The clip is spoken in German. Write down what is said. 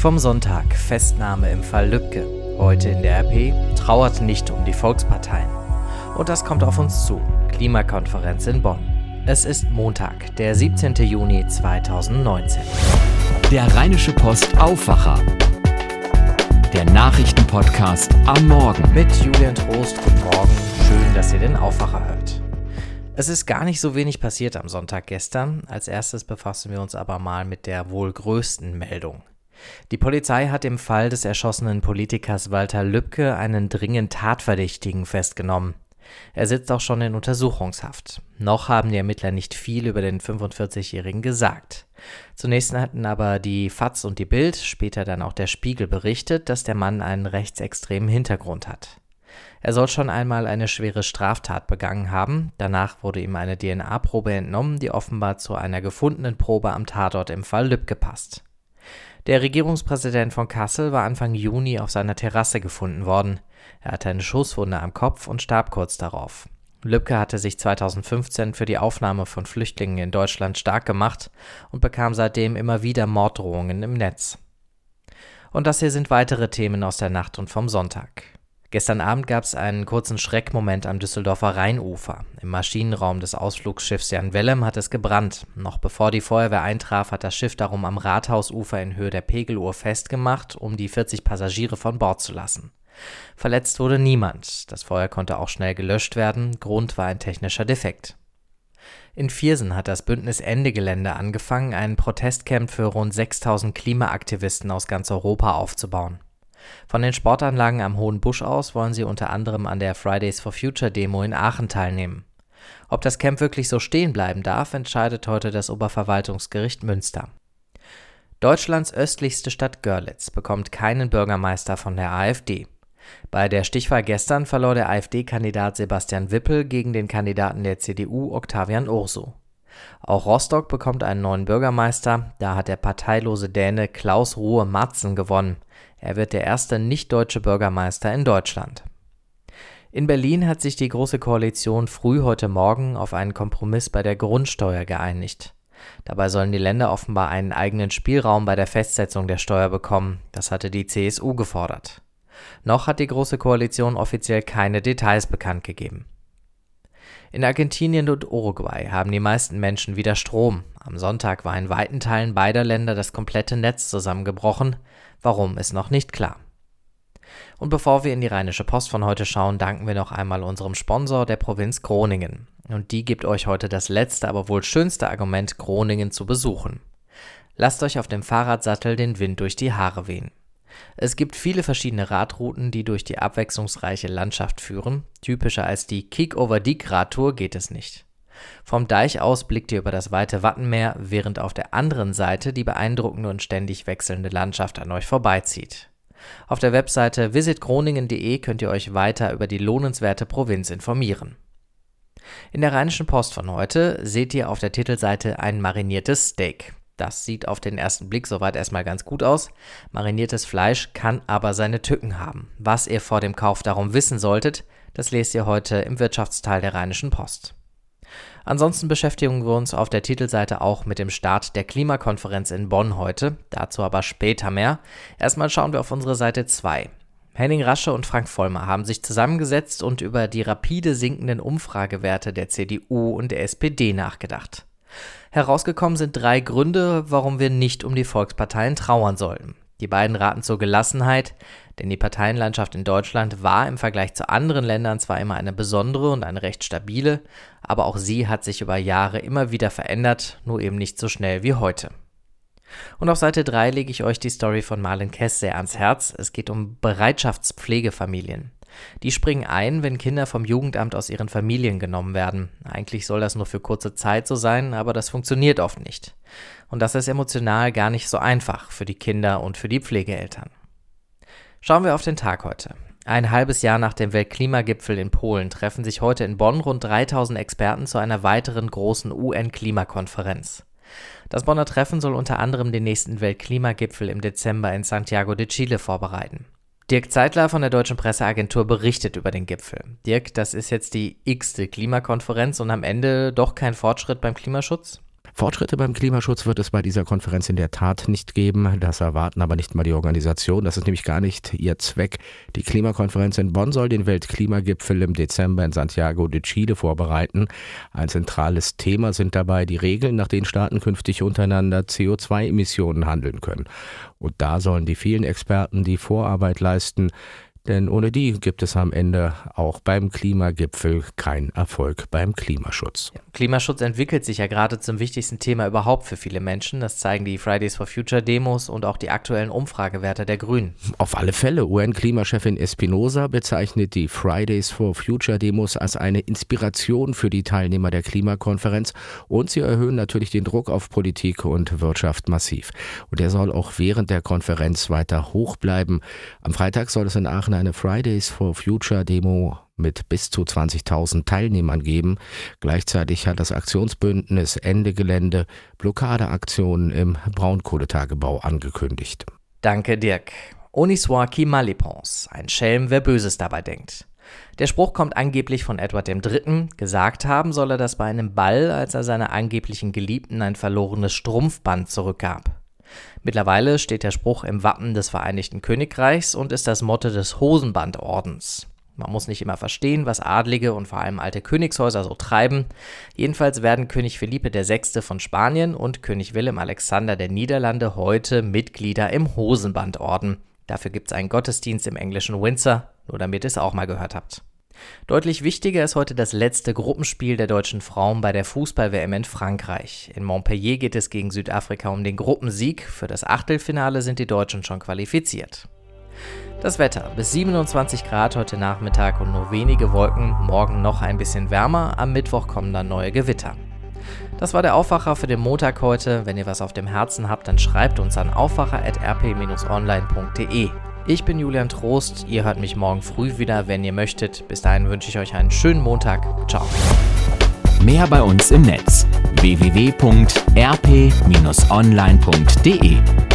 Vom Sonntag Festnahme im Fall Lübcke. Heute in der RP trauert nicht um die Volksparteien. Und das kommt auf uns zu. Klimakonferenz in Bonn. Es ist Montag, der 17. Juni 2019. Der Rheinische Post Aufwacher. Der Nachrichtenpodcast am Morgen. Mit Julian Trost. Guten Morgen. Schön, dass ihr den Aufwacher hört. Es ist gar nicht so wenig passiert am Sonntag gestern. Als erstes befassen wir uns aber mal mit der wohl größten Meldung. Die Polizei hat im Fall des erschossenen Politikers Walter Lübcke einen dringend Tatverdächtigen festgenommen. Er sitzt auch schon in Untersuchungshaft. Noch haben die Ermittler nicht viel über den 45-Jährigen gesagt. Zunächst hatten aber die FAZ und die Bild, später dann auch der Spiegel berichtet, dass der Mann einen rechtsextremen Hintergrund hat. Er soll schon einmal eine schwere Straftat begangen haben. Danach wurde ihm eine DNA-Probe entnommen, die offenbar zu einer gefundenen Probe am Tatort im Fall Lübcke passt. Der Regierungspräsident von Kassel war Anfang Juni auf seiner Terrasse gefunden worden. Er hatte eine Schusswunde am Kopf und starb kurz darauf. Lübcke hatte sich 2015 für die Aufnahme von Flüchtlingen in Deutschland stark gemacht und bekam seitdem immer wieder Morddrohungen im Netz. Und das hier sind weitere Themen aus der Nacht und vom Sonntag. Gestern Abend gab es einen kurzen Schreckmoment am Düsseldorfer Rheinufer. Im Maschinenraum des Ausflugsschiffs Jan Wellem hat es gebrannt. Noch bevor die Feuerwehr eintraf, hat das Schiff darum am Rathausufer in Höhe der Pegeluhr festgemacht, um die 40 Passagiere von Bord zu lassen. Verletzt wurde niemand. Das Feuer konnte auch schnell gelöscht werden. Grund war ein technischer Defekt. In Viersen hat das Bündnis Ende Gelände angefangen, einen Protestcamp für rund 6000 Klimaaktivisten aus ganz Europa aufzubauen. Von den Sportanlagen am Hohen Busch aus wollen sie unter anderem an der Fridays for Future Demo in Aachen teilnehmen. Ob das Camp wirklich so stehen bleiben darf, entscheidet heute das Oberverwaltungsgericht Münster. Deutschlands östlichste Stadt Görlitz bekommt keinen Bürgermeister von der AfD. Bei der Stichwahl gestern verlor der AfD-Kandidat Sebastian Wippel gegen den Kandidaten der CDU Octavian Urso. Auch Rostock bekommt einen neuen Bürgermeister, da hat der parteilose Däne Klaus Ruhe Matzen gewonnen. Er wird der erste nicht-deutsche Bürgermeister in Deutschland. In Berlin hat sich die Große Koalition früh heute Morgen auf einen Kompromiss bei der Grundsteuer geeinigt. Dabei sollen die Länder offenbar einen eigenen Spielraum bei der Festsetzung der Steuer bekommen. Das hatte die CSU gefordert. Noch hat die Große Koalition offiziell keine Details bekannt gegeben. In Argentinien und Uruguay haben die meisten Menschen wieder Strom. Am Sonntag war in weiten Teilen beider Länder das komplette Netz zusammengebrochen. Warum ist noch nicht klar. Und bevor wir in die Rheinische Post von heute schauen, danken wir noch einmal unserem Sponsor der Provinz Groningen. Und die gibt euch heute das letzte, aber wohl schönste Argument, Groningen zu besuchen. Lasst euch auf dem Fahrradsattel den Wind durch die Haare wehen. Es gibt viele verschiedene Radrouten, die durch die abwechslungsreiche Landschaft führen. Typischer als die Kick-over-Dick-Radtour geht es nicht. Vom Deich aus blickt ihr über das weite Wattenmeer, während auf der anderen Seite die beeindruckende und ständig wechselnde Landschaft an euch vorbeizieht. Auf der Webseite visitgroningen.de könnt ihr euch weiter über die lohnenswerte Provinz informieren. In der Rheinischen Post von heute seht ihr auf der Titelseite ein mariniertes Steak. Das sieht auf den ersten Blick soweit erstmal ganz gut aus. Mariniertes Fleisch kann aber seine Tücken haben. Was ihr vor dem Kauf darum wissen solltet, das lest ihr heute im Wirtschaftsteil der Rheinischen Post. Ansonsten beschäftigen wir uns auf der Titelseite auch mit dem Start der Klimakonferenz in Bonn heute, dazu aber später mehr. Erstmal schauen wir auf unsere Seite 2. Henning Rasche und Frank Vollmer haben sich zusammengesetzt und über die rapide sinkenden Umfragewerte der CDU und der SPD nachgedacht. Herausgekommen sind drei Gründe, warum wir nicht um die Volksparteien trauern sollten. Die beiden raten zur Gelassenheit, denn die Parteienlandschaft in Deutschland war im Vergleich zu anderen Ländern zwar immer eine besondere und eine recht stabile, aber auch sie hat sich über Jahre immer wieder verändert, nur eben nicht so schnell wie heute. Und auf Seite 3 lege ich euch die Story von Marlen Kess sehr ans Herz. Es geht um Bereitschaftspflegefamilien. Die springen ein, wenn Kinder vom Jugendamt aus ihren Familien genommen werden. Eigentlich soll das nur für kurze Zeit so sein, aber das funktioniert oft nicht. Und das ist emotional gar nicht so einfach für die Kinder und für die Pflegeeltern. Schauen wir auf den Tag heute. Ein halbes Jahr nach dem Weltklimagipfel in Polen treffen sich heute in Bonn rund 3000 Experten zu einer weiteren großen UN-Klimakonferenz. Das Bonner Treffen soll unter anderem den nächsten Weltklimagipfel im Dezember in Santiago de Chile vorbereiten. Dirk Zeitler von der Deutschen Presseagentur berichtet über den Gipfel. Dirk, das ist jetzt die x-te Klimakonferenz und am Ende doch kein Fortschritt beim Klimaschutz? Fortschritte beim Klimaschutz wird es bei dieser Konferenz in der Tat nicht geben. Das erwarten aber nicht mal die Organisation. Das ist nämlich gar nicht ihr Zweck. Die Klimakonferenz in Bonn soll den Weltklimagipfel im Dezember in Santiago de Chile vorbereiten. Ein zentrales Thema sind dabei die Regeln, nach denen Staaten künftig untereinander CO2-Emissionen handeln können. Und da sollen die vielen Experten die Vorarbeit leisten, denn ohne die gibt es am Ende auch beim Klimagipfel keinen Erfolg beim Klimaschutz. Ja, Klimaschutz entwickelt sich ja gerade zum wichtigsten Thema überhaupt für viele Menschen. Das zeigen die Fridays for Future Demos und auch die aktuellen Umfragewerte der Grünen. Auf alle Fälle. UN-Klimachefin Espinosa bezeichnet die Fridays for Future Demos als eine Inspiration für die Teilnehmer der Klimakonferenz und sie erhöhen natürlich den Druck auf Politik und Wirtschaft massiv. Und der soll auch während der Konferenz weiter hoch bleiben. Am Freitag soll es in Aachen Aachen eine Fridays for Future Demo mit bis zu 20.000 Teilnehmern geben. Gleichzeitig hat das Aktionsbündnis Ende Gelände Blockadeaktionen im Braunkohletagebau angekündigt. Danke, Dirk. Oniswa qui mal. Ein Schelm, wer Böses dabei denkt. Der Spruch kommt angeblich von Edward III. Gesagt haben soll er das bei einem Ball, als er seiner angeblichen Geliebten ein verlorenes Strumpfband zurückgab. Mittlerweile steht der Spruch im Wappen des Vereinigten Königreichs und ist das Motto des Hosenbandordens. Man muss nicht immer verstehen, was Adlige und vor allem alte Königshäuser so treiben. Jedenfalls werden König Philippe VI. von Spanien und König Willem Alexander der Niederlande heute Mitglieder im Hosenbandorden. Dafür gibt es einen Gottesdienst im englischen Windsor, nur damit ihr es auch mal gehört habt. Deutlich wichtiger ist heute das letzte Gruppenspiel der deutschen Frauen bei der Fußball-WM in Frankreich. In Montpellier geht es gegen Südafrika um den Gruppensieg. Für das Achtelfinale sind die Deutschen schon qualifiziert. Das Wetter bis 27 Grad heute Nachmittag und nur wenige Wolken, morgen noch ein bisschen wärmer, am Mittwoch kommen dann neue Gewitter. Das war der Aufwacher für den Montag heute. Wenn ihr was auf dem Herzen habt, dann schreibt uns an aufwacher.rp-online.de. Ich bin Julian Trost. Ihr hört mich morgen früh wieder, wenn ihr möchtet. Bis dahin wünsche ich euch einen schönen Montag. Ciao. Mehr bei uns im Netz www.rp-online.de